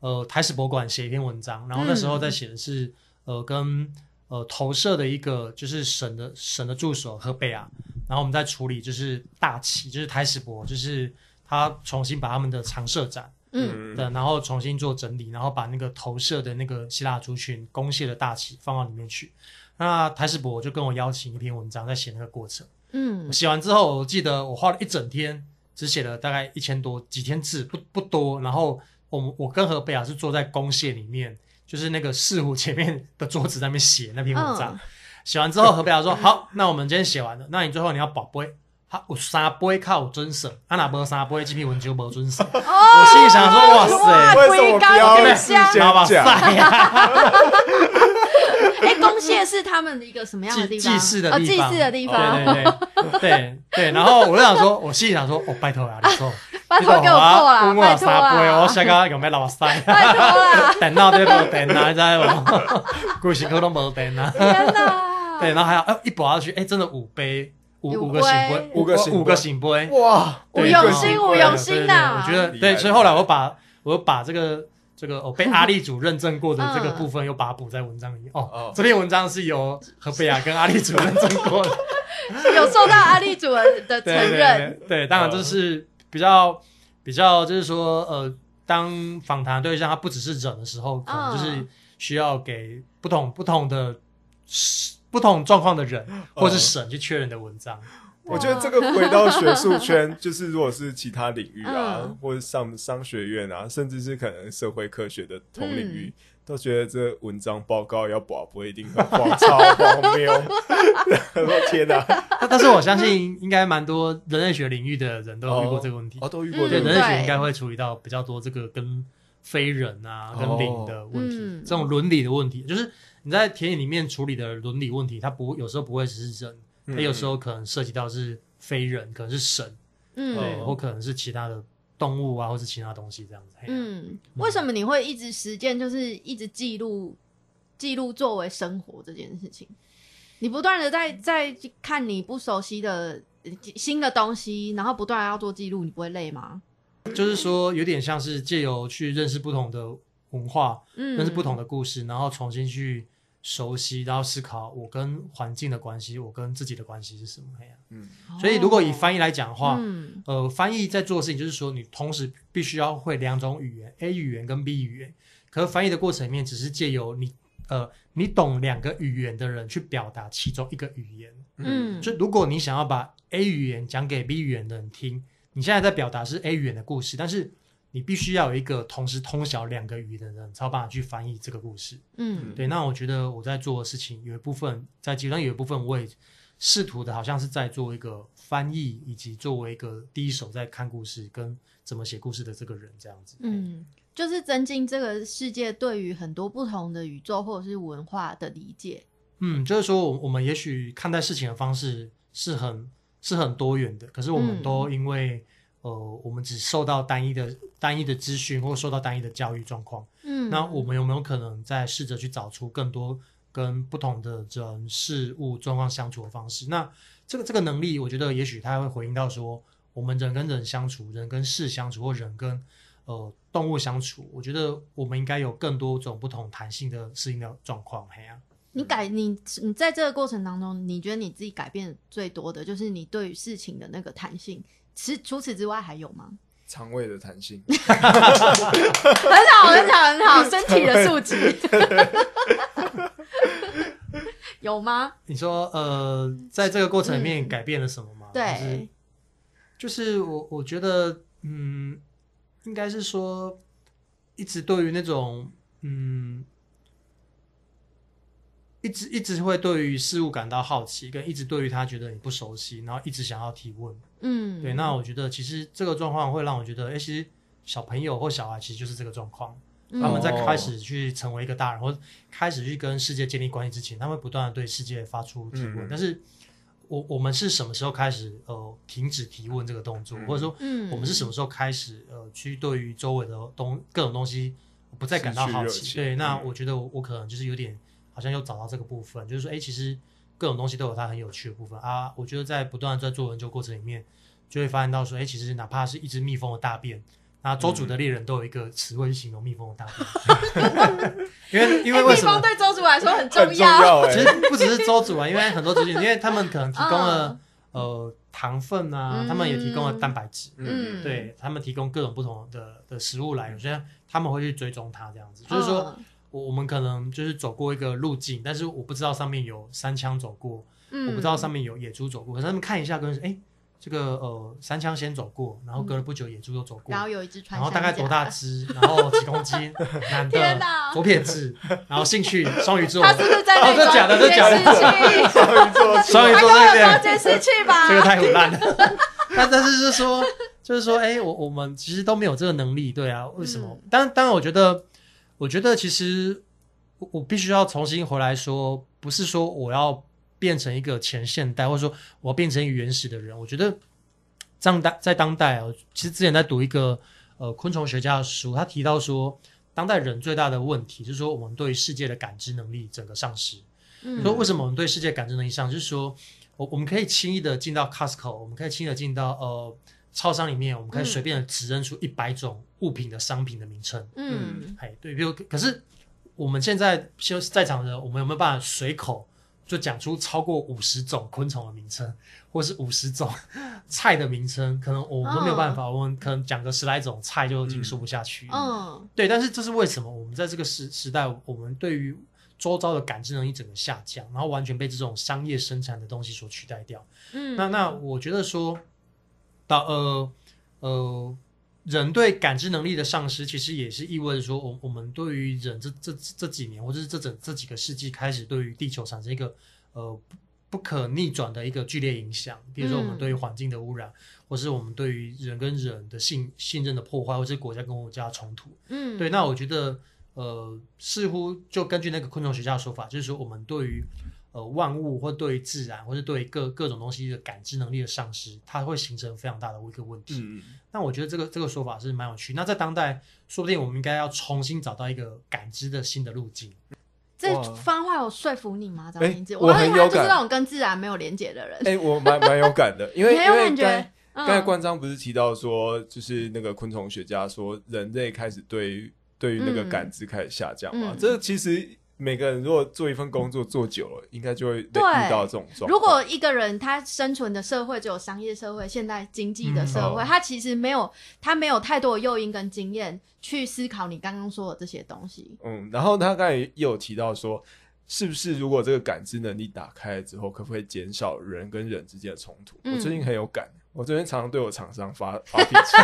呃台史博物馆写一篇文章，然后那时候在写的是呃跟呃投射的一个就是神的神的助手和贝啊，然后我们在处理就是大旗，就是台史博，就是他重新把他们的常设展。嗯对，然后重新做整理，然后把那个投射的那个希腊族群攻陷的大旗放到里面去。那台史博就跟我邀请一篇文章，在写那个过程。嗯，写完之后，我记得我花了一整天，只写了大概一千多几千字，不不多。然后我我跟何贝亚是坐在公蟹里面，就是那个四湖前面的桌子那边写那篇文章。写完之后，何贝亚说：“好，那我们今天写完了，那你最后你要宝贝。”有三杯靠准神，啊那无三杯这篇文就无准神。我心里想说，哇塞，为什么不要事先讲？哎，公蟹是他们的一个什么样的地方？祭祀的地方。祭祀的地方。对对对对对。然后我就想说，我心里想说，哦，拜托啊，你说，拜托给我做了，拜托啊。我下个有没老塞？拜托啊。等到这无电啊，知无？故事可能无电啊。天哪！对，然后还要哎一补下去，哎，真的五杯。五五个醒杯，五个五个醒杯，哇！五用心，五用心呐！我觉得对，所以后来我把我把这个这个我被阿力主认证过的这个部分，又把它补在文章里。哦，这篇文章是由何贝亚跟阿力主认证过的，有受到阿力主的 承认。对，当然这是比较比较，就是说呃，当访谈对象他不只是人的时候，可能就是需要给不同不同的。不同状况的人，或是神去确认的文章，我觉得这个回到学术圈，就是如果是其他领域啊，或者上商学院啊，甚至是可能社会科学的同领域，都觉得这文章报告要保不一定很荒超荒谬。我天哪！但是我相信，应该蛮多人类学领域的人都遇过这个问题。哦，都遇过。对，人类学应该会处理到比较多这个跟非人啊、跟灵的问题，这种伦理的问题，就是。你在田野里面处理的伦理问题，它不有时候不会只是人，它有时候可能涉及到是非人，可能是神，嗯，对，或可能是其他的动物啊，或是其他东西这样子。嗯，为什么你会一直实践，就是一直记录记录作为生活这件事情？你不断的在在看你不熟悉的新的东西，然后不断要做记录，你不会累吗？就是说，有点像是借由去认识不同的文化，嗯，认识不同的故事，然后重新去熟悉，然后思考我跟环境的关系，我跟自己的关系是什么呀？嗯，所以如果以翻译来讲的话，嗯呃，翻译在做的事情就是说，你同时必须要会两种语言，A 语言跟 B 语言。可是翻译的过程里面，只是借由你呃，你懂两个语言的人去表达其中一个语言。嗯，就如果你想要把 A 语言讲给 B 语言的人听，你现在在表达是 A 语言的故事，但是你必须要有一个同时通晓两个语言的人，才有办法去翻译这个故事。嗯对，那我觉得我在做的事情有一部分在其中有一部分我也试图的，好像是在做一个翻译，以及作为一个第一手在看故事跟怎么写故事的这个人这样子。嗯，就是增进这个世界对于很多不同的宇宙或者是文化的理解。嗯，就是说我我们也许看待事情的方式是很是很多元的，可是我们都因为、呃，我们只受到单一的单一的资讯，或受到单一的教育状况。嗯，那我们有没有可能再试着去找出更多跟不同的人事物状况相处的方式？那这个这个能力，我觉得也许它会回应到说，我们人跟人相处，人跟事相处，或人跟呃动物相处，我觉得我们应该有更多种不同弹性的适应的状况。嘿呀、你改你你在这个过程当中，你觉得你自己改变最多的就是你对于事情的那个弹性。其除此之外还有吗？肠胃的弹性，很好，很好，很好，身体的素质 有吗？你说呃，在这个过程里面嗯改变了什么吗？对，就是我我觉得，嗯，应该是说，一直对于那种，嗯，一直一直会对于事物感到好奇，跟一直对于他觉得你不熟悉，然后一直想要提问。嗯，对，那我觉得其实这个状况会让我觉得，哎、其实小朋友或小孩其实就是这个状况。嗯他们在哦开始去成为一个大人，或开始去跟世界建立关系之前，他们不断的对世界发出提问。嗯但是我我们是什么时候开始呃停止提问这个动作，嗯或者说嗯我们是什么时候开始呃去对于周围的东各种东西不再感到好奇？对，那嗯我觉得我我可能就是有点好像又找到这个部分，就是说，哎，其实各种东西都有它很有趣的部分啊。我觉得在不断地在做研究过程里面，就会发现到说，哎，其实哪怕是一只蜜蜂的大便。那周主的猎人都有一个词汇去形容蜜蜂的大便，因为因为哎蜜为什么蜂？对周主来说很很重要。其实不只是周主啊，因为很多族群，因为他们可能提供了嗯呃糖分啊，嗯他们也提供了蛋白质，嗯对他们提供各种不同的的食物来源，所以他们会去追踪它这样子。就是说，嗯，我我们可能就是走过一个路径，但是我不知道上面有山枪走过，嗯我不知道上面有野猪走过，可是他们看一下跟哎。这个呃，山枪先走过，然后隔了不久野猪又走过，然后有一只穿然后大概多大只，然后几公斤，男的左撇子，然后兴趣双鱼座，他是不是在哦这假的这假的？双鱼座 双鱼座对不对？跟我说监视器吧。这个太腐烂了。但但是就是说，就是说，哎、我我们其实都没有这个能力，对啊？为什么？嗯当当然，我觉得，我觉得其实我我必须要重新回来说，不是说我要变成一个前现代，或者说我要变成一个原始的人。我觉得当代在当代啊，其实之前在读一个呃昆虫学家的书，他提到说，当代人最大的问题就是说，我们对世界的感知能力整个丧失。嗯说为什么我们对世界感知能力上，就是说我我们可以轻易的进到 Costco，我们可以轻易的进到呃超商里面，我们可以嗯随便的指认出一百种物品的商品的名称。嗯哎，对，比如可是我们现在就是在场的，我们有没有办法随口就讲出超过五十种昆虫的名称，或是五十种 菜的名称？可能我们都没有办法，我们可能讲个十来种菜就已经说不下去。嗯对，但是这是为什么？我们在这个时时代，我们对于周遭的感知能力整个下降，然后完全被这种商业生产的东西所取代掉。嗯，那那我觉得说，到呃呃，人对感知能力的丧失，其实也是意味着说，我我们对于人这这这几年，或者是这整这几个世纪开始，对于地球产生一个呃不不可逆转的一个剧烈影响。比如说，我们嗯对于环境的污染，或是我们对于人跟人的信信任的破坏，或是国家跟国家的冲突。嗯对，那我觉得，呃，似乎就根据那个昆虫学家的说法，就是说我们对于呃万物或对于自然，或是对于各各种东西的感知能力的丧失，它会形成非常大的一个问题。嗯，那我觉得这个这个说法是蛮有趣。那在当代，说不定我们应该要重新找到一个感知的新的路径。这番话有说服你吗？张明志，我很有感，就是那种跟自然没有连结的人。哎，我蛮蛮有感的，因为因为刚刚才关章不是提到说，就是那个昆虫学家说，人类开始对对于那个感知开始下降嘛？这其实。每个人如果做一份工作做久了，应该就会遇到这种状况。如果一个人他生存的社会只有商业社会、现代经济的社会，他其实没有他没有太多的诱因跟经验去思考你刚刚说的这些东西。嗯，然后他刚才也有提到说，是不是如果这个感知能力打开了之后，可不可以减少人跟人之间的冲突？我最近很有感。我昨天常常对我厂商发发脾气，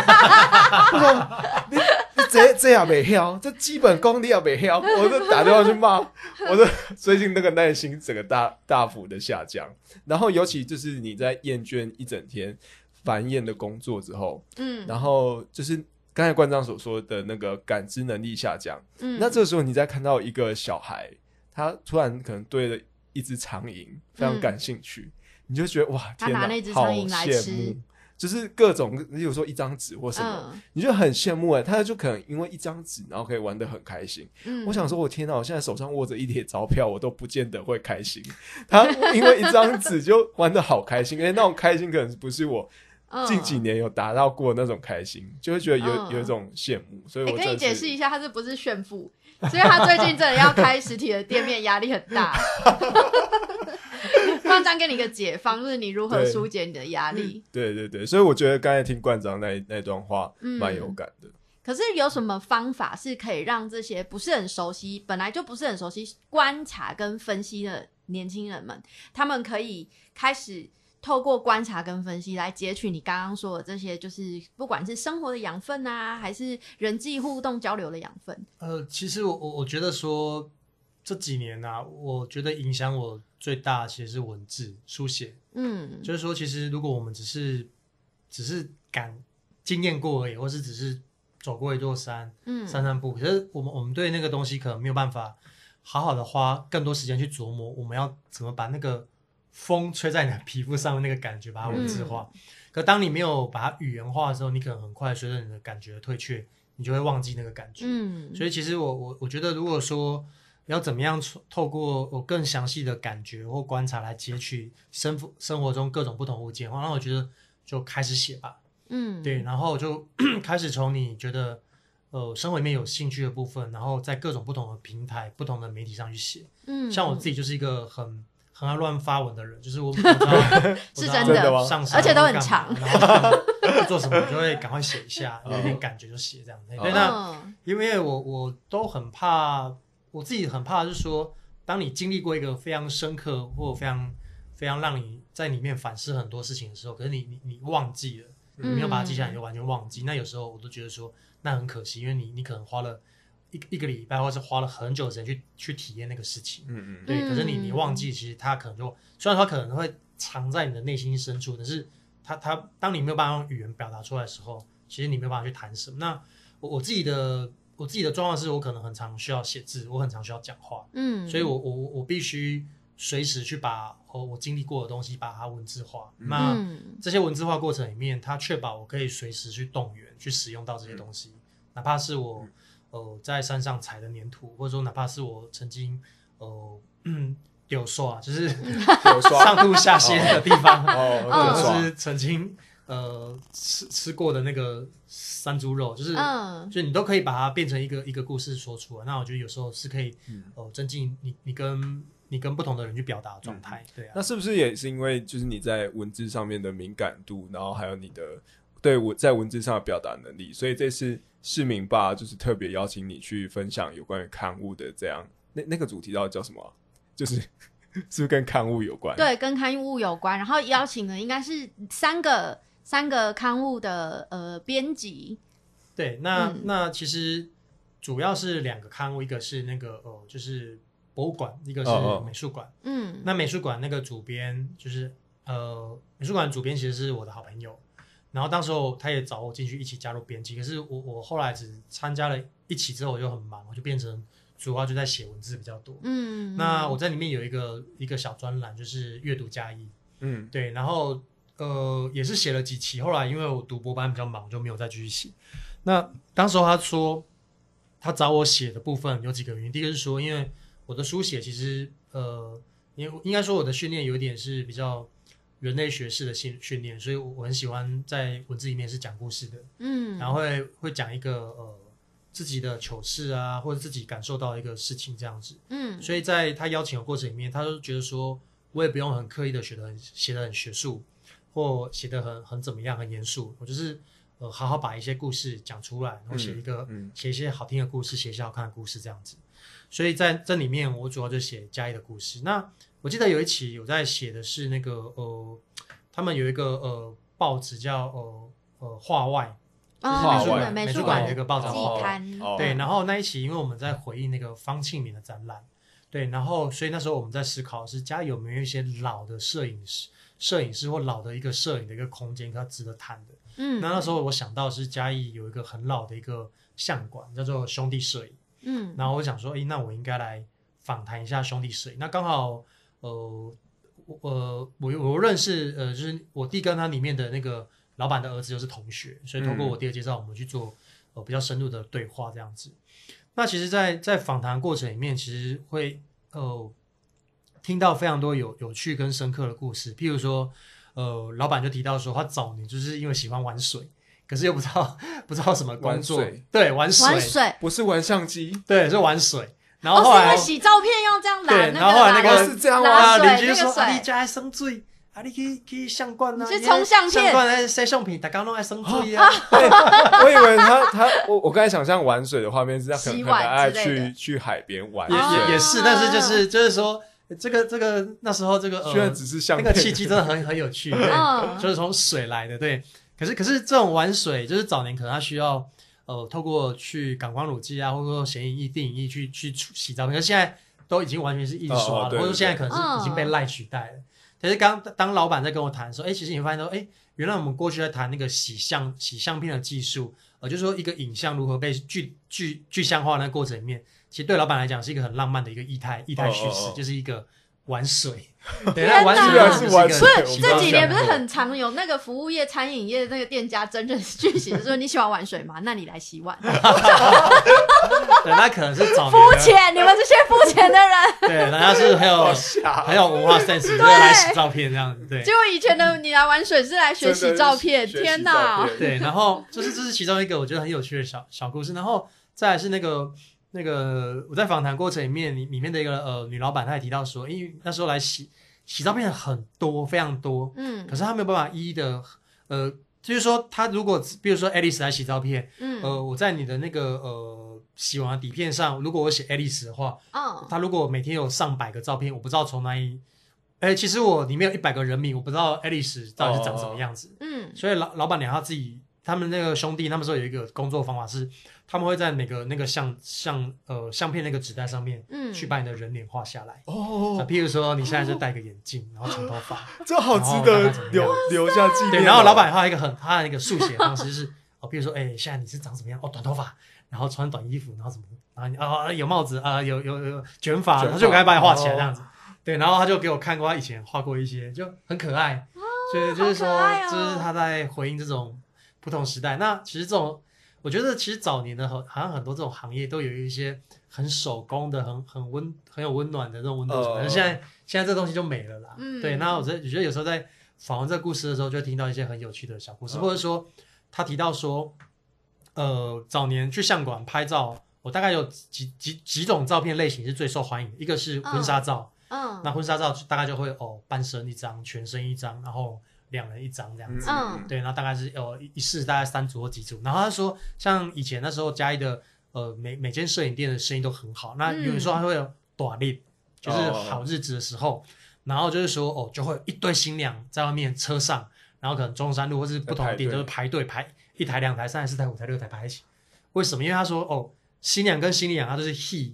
你你这这样没挑，这基本功你也没挑，我就打电话去骂，我说最近那个耐心整个大大幅的下降，然后尤其就是你在厌倦一整天繁衍的工作之后，嗯，然后就是刚才关长所说的那个感知能力下降，嗯，那这时候你再看到一个小孩，他突然可能对了一只苍蝇非常感兴趣。你就觉得哇，天哪，好羡慕！就是各种，比如说一张纸或什么，你就很羡慕哎。他就可能因为一张纸，然后可以玩的很开心。我想说，我天哪，我现在手上握着一叠钞票，我都不见得会开心。他因为一张纸就玩的好开心，因为那种开心可能不是我近几年有达到过那种开心，就会觉得有有一种羡慕。所以我可以解释一下，他是不是炫富？所以他最近真的要开实体的店面，压力很大。冠章给你一个解方，就是你如何疏解你的压力。对对对，所以我觉得刚才听冠章那那段话蛮有感的。可是有什么方法是可以让这些不是很熟悉、本来就不是很熟悉观察跟分析的年轻人们，他们可以开始透过观察跟分析来截取你刚刚说的这些，就是不管是生活的养分啊，还是人际互动交流的养分。呃，其实我我我觉得说这几年呢，我觉得影响我。最大其实是文字书写，嗯，就是说，其实如果我们只是只是感经验过而已，或是只是走过一座山，嗯，散散步，可是我们我们对那个东西可能没有办法好好的花更多时间去琢磨，我们要怎么把那个风吹在你的皮肤上的那个感觉把它文字化。可当你没有把它语言化的时候，你可能很快随着你的感觉退却，你就会忘记那个感觉。嗯，所以其实我我我觉得，如果说要怎么样透过我更详细的感觉或观察来截取生生活中各种不同物件？然后我觉得就开始写吧。嗯，对，然后就 开始从你觉得呃生活里面有兴趣的部分，然后在各种不同的平台、不同的媒体上去写。嗯，像我自己就是一个很很爱乱发文的人，就是我 是真的，而且都很长。做什么就会赶快写一下，有点感觉就写这样。对，那因为我我都很怕。我自己很怕，是说，当你经历过一个非常深刻或非常非常让你在里面反思很多事情的时候，可是你你你忘记了，你没有把它记下来，就完全忘记。那有时候我都觉得说，那很可惜，因为你你可能花了一一个礼拜，或是花了很久的时间去去体验那个事情。嗯嗯。对，可是你你忘记，其实它可能就虽然它可能会藏在你的内心深处，但是它它当你没有办法用语言表达出来的时候，其实你没有办法去谈什么。那我我自己的。我自己的状况是我可能很常需要写字，我很常需要讲话，嗯，所以我我我必须随时去把我我经历过的东西把它文字化。那这些文字化过程里面，它确保我可以随时去动员去使用到这些东西，哪怕是我呃在山上踩的粘土，或者说哪怕是我曾经呃有刷，就是 上吐下泻的地方，哦，就是曾经。呃，吃吃过的那个山猪肉，就是，嗯就你都可以把它变成一个一个故事说出来。那我觉得有时候是可以，哦，增进你你跟你跟不同的人去表达状态。对啊，那是不是也是因为就是你在文字上面的敏感度，然后还有你的对我在文字上的表达能力，所以这次市民吧就是特别邀请你去分享有关于刊物的这样那那个主题到底叫什么？就是 是不是跟刊物有关？对，跟刊物有关。然后邀请的应该是三个。三个刊物的呃编辑，对，那那其实主要是两个刊物，一个是那个呃就是博物馆，一个是美术馆。嗯，那美术馆那个主编就是呃美术馆主编其实是我的好朋友，然后当时候他也找我进去一起加入编辑，可是我我后来只参加了一起之后我就很忙，我就变成主要就在写文字比较多。嗯，那我在里面有一个一个小专栏，就是阅读加一。嗯，对，然后。呃，也是写了几期，后来因为我读博班比较忙，就没有再继续写。那当时候他说，他找我写的部分有几个原因，第一个是说，因为我的书写其实呃，应应该说我的训练有一点是比较人类学式的训训练，所以我很喜欢在文字里面是讲故事的，嗯，然后会会讲一个呃自己的糗事啊，或者自己感受到一个事情这样子。嗯所以在他邀请的过程里面，他就觉得说，我也不用很刻意的学的很写的很学术，或写的很很怎么样很严肃，我就是呃好好把一些故事讲出来，然后写一个、嗯写一些好听的故事，写一些好看的故事这样子。所以在这里面，我主要就写嘉义的故事。那我记得有一期有在写的是那个呃，他们有一个呃报纸叫呃呃画外，啊，画外美术馆，术美术馆有一个报道对，然后那一期因为我们在回应那个方庆敏的展览，对，然后所以那时候我们在思考是家里有没有一些老的摄影师、摄影师或老的一个摄影的一个空间，它值得谈的。嗯，那那时候我想到是嘉义有一个很老的一个相馆，叫做兄弟摄影。嗯然后我想说，诶，那我应该来访谈一下兄弟摄影。那刚好，呃，我呃，我我认识，呃，就是我弟跟他里面的那个老板的儿子就是同学，所以通过我弟的介绍，我们去做呃比较深入的对话这样子。那其实在，在访谈过程里面，其实会呃听到非常多有有趣跟深刻的故事，譬如说，呃，老板就提到说，他早年就是因为喜欢玩水，可是又不知道不知道什么工作玩，对，玩水，玩水，不是玩相机，对，是玩水。然哦，后后来洗照片要这样拿对那个然后后来那个拉是这样啊，邻水那个居就说啊，你，家爱生水，啊，你去去相馆啊，你是冲相片。相馆爱洗相片，大家拢爱生水啊。我以为他他我我刚才想象玩水的画面是这样，可能洗碗可能爱去去海边玩也，也也是，但是就是就是说，这个这个那时候这个虽然呃只是相片。那个契机真的很很有趣，对，嗯。就是从水来的，对。可是可是这种玩水，就是早年可能他需要呃透过去感光乳剂啊，或者说显影液、定影液去去出洗照片，可是现在都已经完全是印刷了，或者说现在可能是已经被赖取代了。可是刚当老板在跟我谈说，哎，其实你会发现说，哎，原来我们过去在谈那个洗相洗相片的技术，呃，就是说一个影像如何被具具具象化那个过程里面，其实对老板来讲是一个很浪漫的一个异态异态叙事，哦哦哦就是一个玩水。对，天哪那玩水居然就是一个玩水不是我不知道这几年不是很常有那个服务业、餐饮业那个店家真人剧情说你喜欢玩水吗？那你来洗碗。对，那可能是早肤，浅，你们这些肤浅的人。对，人家是很有很有文化 sense，就来洗照片这样子，对结果以前的你来玩水是来学洗照片，天哪！对，然后就是这是其中一个我觉得很有趣的小小故事，然后再来是那个那个我在访谈过程里面，里里面的一个呃女老板，她也提到说，因为那时候来洗洗照片很多，非常多，嗯可是她没有办法一一的呃，就是说她如果比如说 Alice 来洗照片，嗯呃，我在你的那个呃洗完的底片上，如果我写 Alice 的话，嗯她如果每天有上百个照片，我不知道从哪里。哎、其实我里面有一百个人名，我不知道 Alice 到底是长什么样子。嗯所以老老板娘她自己，他们那个兄弟，他们说有一个工作方法是，他们会在每个那个相相呃相片那个纸袋上面嗯，去把你的人脸画下来。啊，哦，譬如说你现在是戴个眼镜，然后长头发，这好值得留留下纪念对，哦。然后老板画一个很他的一个速写方式是，哦，譬如说，哎、现在你是长什么样？哦，短头发，然后穿短衣服，然后怎么，然后你啊、有帽子啊、有有有卷发，他就赶快把你画起来哦这样子。对，然后他就给我看过他以前画过一些，就很可爱。所以就是说，就是他在回应这种不同时代。那其实这种，我觉得其实早年的很好像很多这种行业都有一些很手工的、很很温、很有温暖的这种温度。哦可是现在现在这东西就没了啦。嗯对，那我觉得我觉得有时候在访问这个故事的时候，就会听到一些很有趣的小故事，嗯或者说他提到说，呃，早年去相馆拍照，我大概有几几几种照片类型是最受欢迎的，一个是婚纱照。嗯那婚纱照大概就会哦，半身一张，全身一张，然后两人一张这样子。嗯对，然后大概是呃一室大概三组或几组。然后他说，像以前那时候嘉义的呃每每间摄影店的生意都很好，那嗯有的时候还会有短令，就是哦好日子的时候，然后就是说哦就会有一堆新娘在外面车上，然后可能中山路或是不同的店就是排队排一台、两台、三台、四台、五台、六台排一起。为什么？因为他说哦，新娘跟新娘他都是 he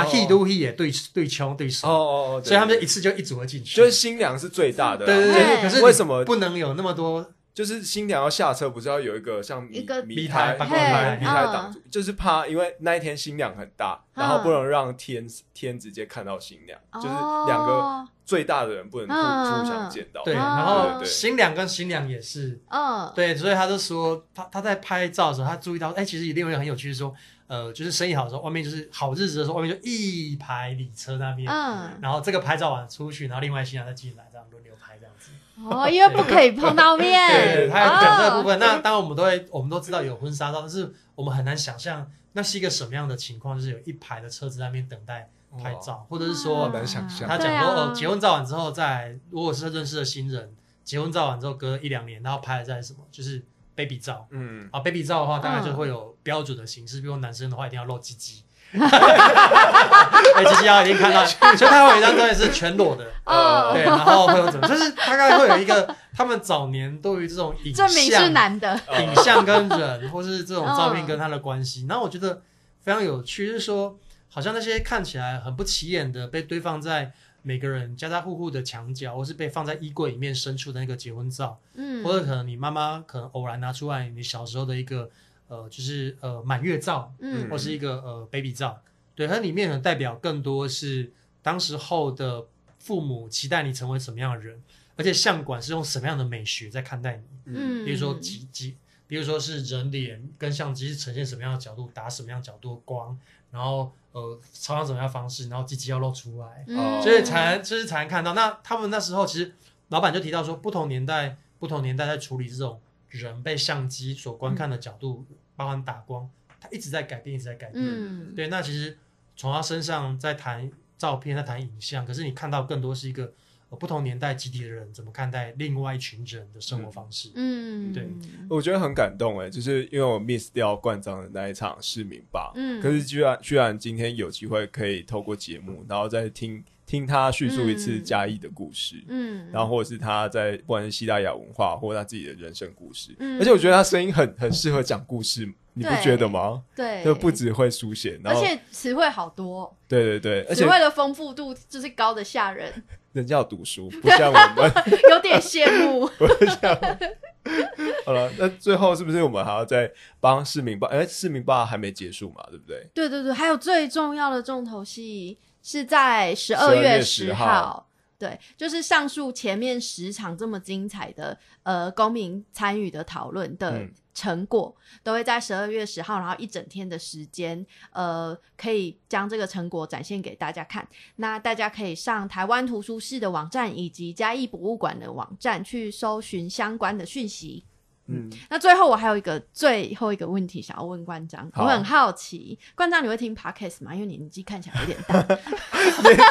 啊哦，he 都 he 也对对枪对手。哦哦哦，所以他们一次就一组合进去。就是新娘是最大的啦，对对对对，可是为什么？不能有那么多就是新娘要下车，不是要有一个像一个米米台米嘿台、米台嗯挡住，就是怕因为那一天新娘很大，嗯然后不能让天天直接看到新娘，就是两个哦最大的人不能互相见到。对，哦然后新娘跟新娘也是，嗯，对，所以他就说他他在拍照的时候，他注意到，哎，其实另外一个很有趣是说，呃，就是生意好的时候，外面就是好日子的时候，外面就一排礼车那边，嗯，然后这个拍照完出去，然后另外新娘再进来，这样轮流拍这样子。哦，因为不可以碰到面，对，他有讲这个部哦。分。那当然我们都会，我们都知道有婚纱照，但是我们很难想象那是一个什么样的情况，就是有一排的车子在那边等待拍照，或者是说好难想象。他讲说哦，结婚照完之后再，如果是认识的新人，结婚照完之后隔一两年，然后拍的再什么，就是 baby 照。嗯，啊，baby 照的话，大概嗯。就会有标准的形式，比如男生的话一定要露鸡鸡，哎，鸡鸡要一定看到，所以他会有一张照片是全裸的，哦。对，然后会有怎么，就是大概会有一个他们早年对于这种影证明是像、男的，影像跟人，或是这种照片跟他的关系，然后我觉得非常有趣，就是说，好像那些看起来很不起眼的，被堆放在每个人家家户户的墙角，或是被放在衣柜里面深处的那个结婚照，嗯，或者可能你妈妈可能偶然拿出来你小时候的一个呃，就是呃满月照，嗯。或是一个呃 baby 照，对，它里面可能代表更多是当时候的父母期待你成为什么样的人，而且相馆是用什么样的美学在看待你，嗯，比如说几几，比如说是人脸跟相机是呈现什么样的角度，打什么样角度的光，然后呃朝向什么样的方式，然后鸡鸡要露出来，嗯所以才能就是才能看到。那他们那时候其实老板就提到说，不同年代不同年代在处理这种人被相机所观看的角度，包含打光，他一直在改变，一直在改变。嗯，对，那其实从他身上在谈照片，在谈影像，可是你看到更多是一个、呃、不同年代集体的人怎么看待另外一群人的生活方式。嗯，对我觉得很感动哎，就是因为我 miss 掉冠章的那一场市民吧，嗯，可是居然居然今天有机会可以透过节目，然后再听听他叙述一次嗯嘉义的故事，嗯，然后或者是他在不管是西大雅文化，或者他自己的人生故事，嗯而且我觉得他声音很很适合讲故事，你不对觉得吗？对，就不只会书写，而且词汇好多，对对对，而且词汇的丰富度就是高的吓人，人家要读书，不像我们。有点羡慕。好了，那最后是不是我们还要再帮市民报？哎，市民报还没结束嘛，对不对？对对对，还有最重要的重头戏是在十二12月月10十号对，就是上述前面十场这么精彩的呃公民参与的讨论的嗯成果，都会在十二月十号，然后一整天的时间，呃，可以将这个成果展现给大家看。那大家可以上台湾图书室的网站以及嘉义博物馆的网站去搜寻相关的讯息。嗯，那最后我还有一个最后一个问题想要问关张，我很好奇，关张你会听 podcast 吗？因为你年纪看起来有点大，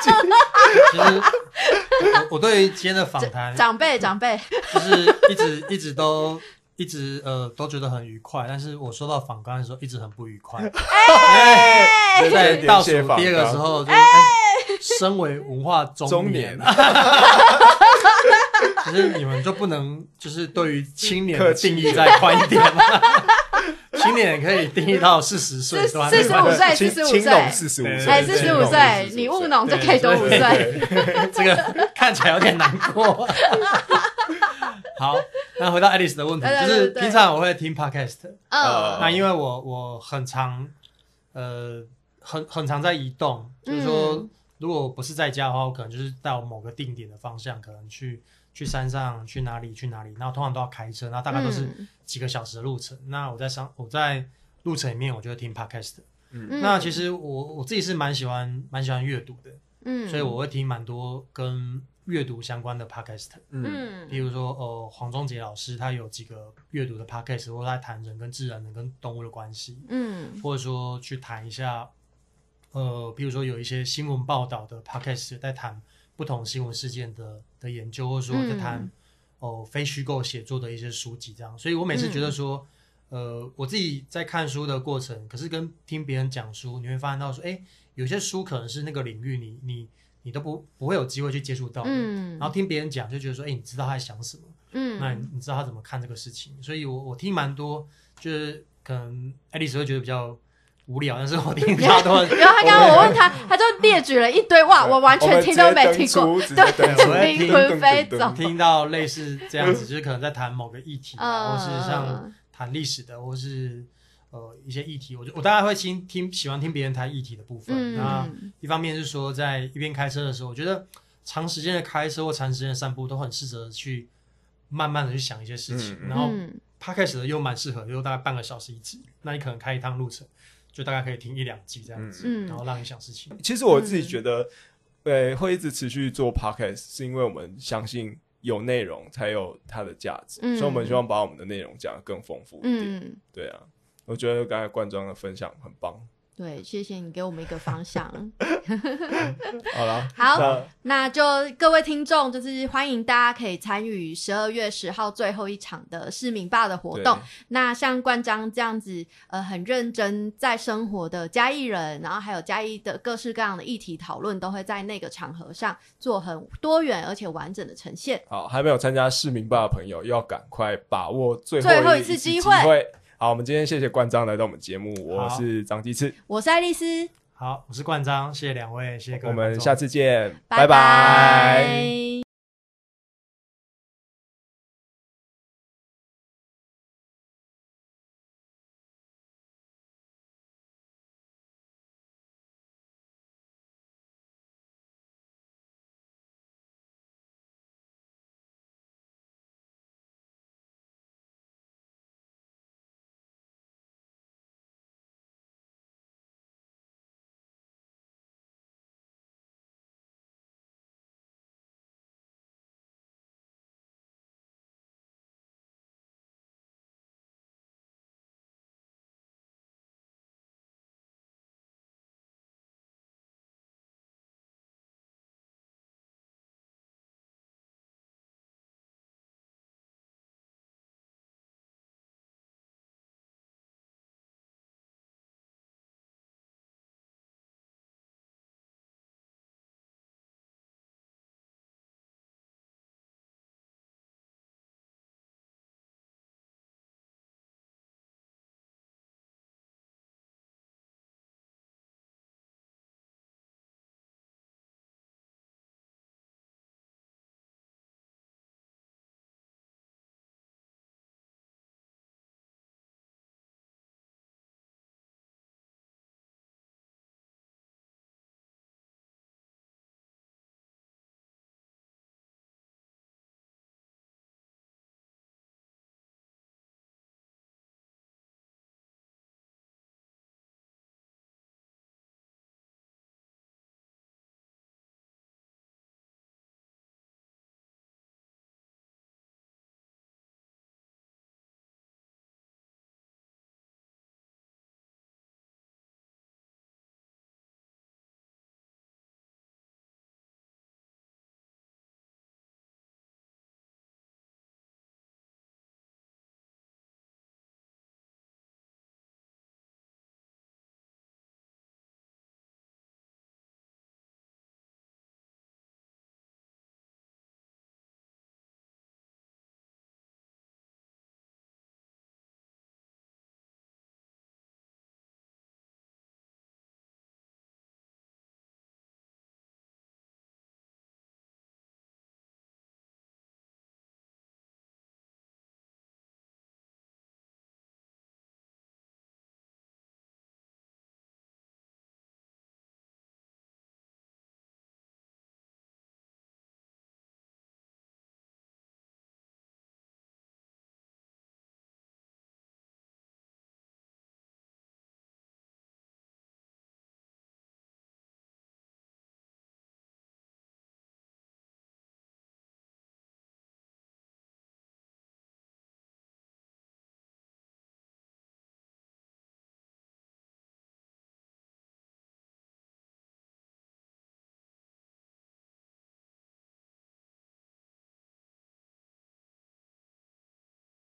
其实我我对于今天的访谈，长辈长辈，就是一直一直都一直呃都觉得很愉快，但是我收到访纲的时候一直很不愉快。哎！在倒数第二个时候，就身为文化中中年年，其实你们就不能就是对于青年的定义再宽一点吗？青年可以定义到四十岁，四都还没45关系岁青45青岁四十五岁，哎，四十五岁，你务农就可以多五岁。这个看起来有点难过。好，那回到 Alice 的问题，就是平常我会听 podcast，嗯那因为我我很常呃很很常在移动，就是说嗯如果不是在家的话，我可能就是到某个定点的方向，可能去去山上去哪里去哪里，然后通常都要开车，那大概都是嗯几个小时的路程。那我在上我在路程里面，我就会听 podcast。嗯那其实我我自己是蛮喜欢蛮喜欢阅读的，嗯所以我会听蛮多跟阅读相关的 podcast。嗯嗯比如说，呃，黄忠杰老师他有几个阅读的 podcast，或者在谈人跟自然、人跟动物的关系，嗯或者说去谈一下，呃，比如说有一些新闻报道的 podcast 在谈不同新闻事件的的研究，或者说在谈嗯哦、非虚构写作的一些书籍这样。所以我每次觉得说，呃，我自己在看书的过程，可是跟听别人讲书，你会发现到说，哎，有些书可能是那个领域你你你都不不会有机会去接触到的，嗯。然后听别人讲就觉得说，哎，你知道他在想什么。那嗯。你你知道他怎么看这个事情，所以我我听蛮多，就是可能爱丽丝会觉得比较无聊，但是我听超多。然后他刚刚我问他，他就列举了一堆，哇，我完全听都没听过。对，灵魂飞走，听到类似这样子，就是可能在谈某个议题，或是像谈历史的，或是呃一些议题，我就我大概会听听喜欢听别人谈议题的部分。那一方面是说，在一边开车的时候，我觉得长时间的开车或长时间的散步都很适合去慢慢的去想一些事情。然后他开始的又蛮适合，又大概半个小时一集，那你可能开一趟路程。就大概可以听一两集这样子，然后让你想事情。其实我自己觉得，对，会一直持续做 podcast，是因为我们相信有内容才有它的价值，所以我们希望把我们的内容讲得更丰富一点。对啊，我觉得刚才冠庄的分享很棒。对，谢谢你给我们一个方向。好了，好，那就各位听众，就是欢迎大家可以参与十二月十号最后一场的市民霸的活动。那像冠章这样子，呃，很认真在生活的嘉义人，然后还有嘉义的各式各样的议题讨论，都会在那个场合上做很多元而且完整的呈现。好，还没有参加市民霸的朋友，要赶快把握最最后一次机会。好，我们今天谢谢冠章来到我们节目，我是张鸡翅，我是爱丽丝，好，我是冠章，谢谢两位，谢谢各位，我们下次见，拜拜。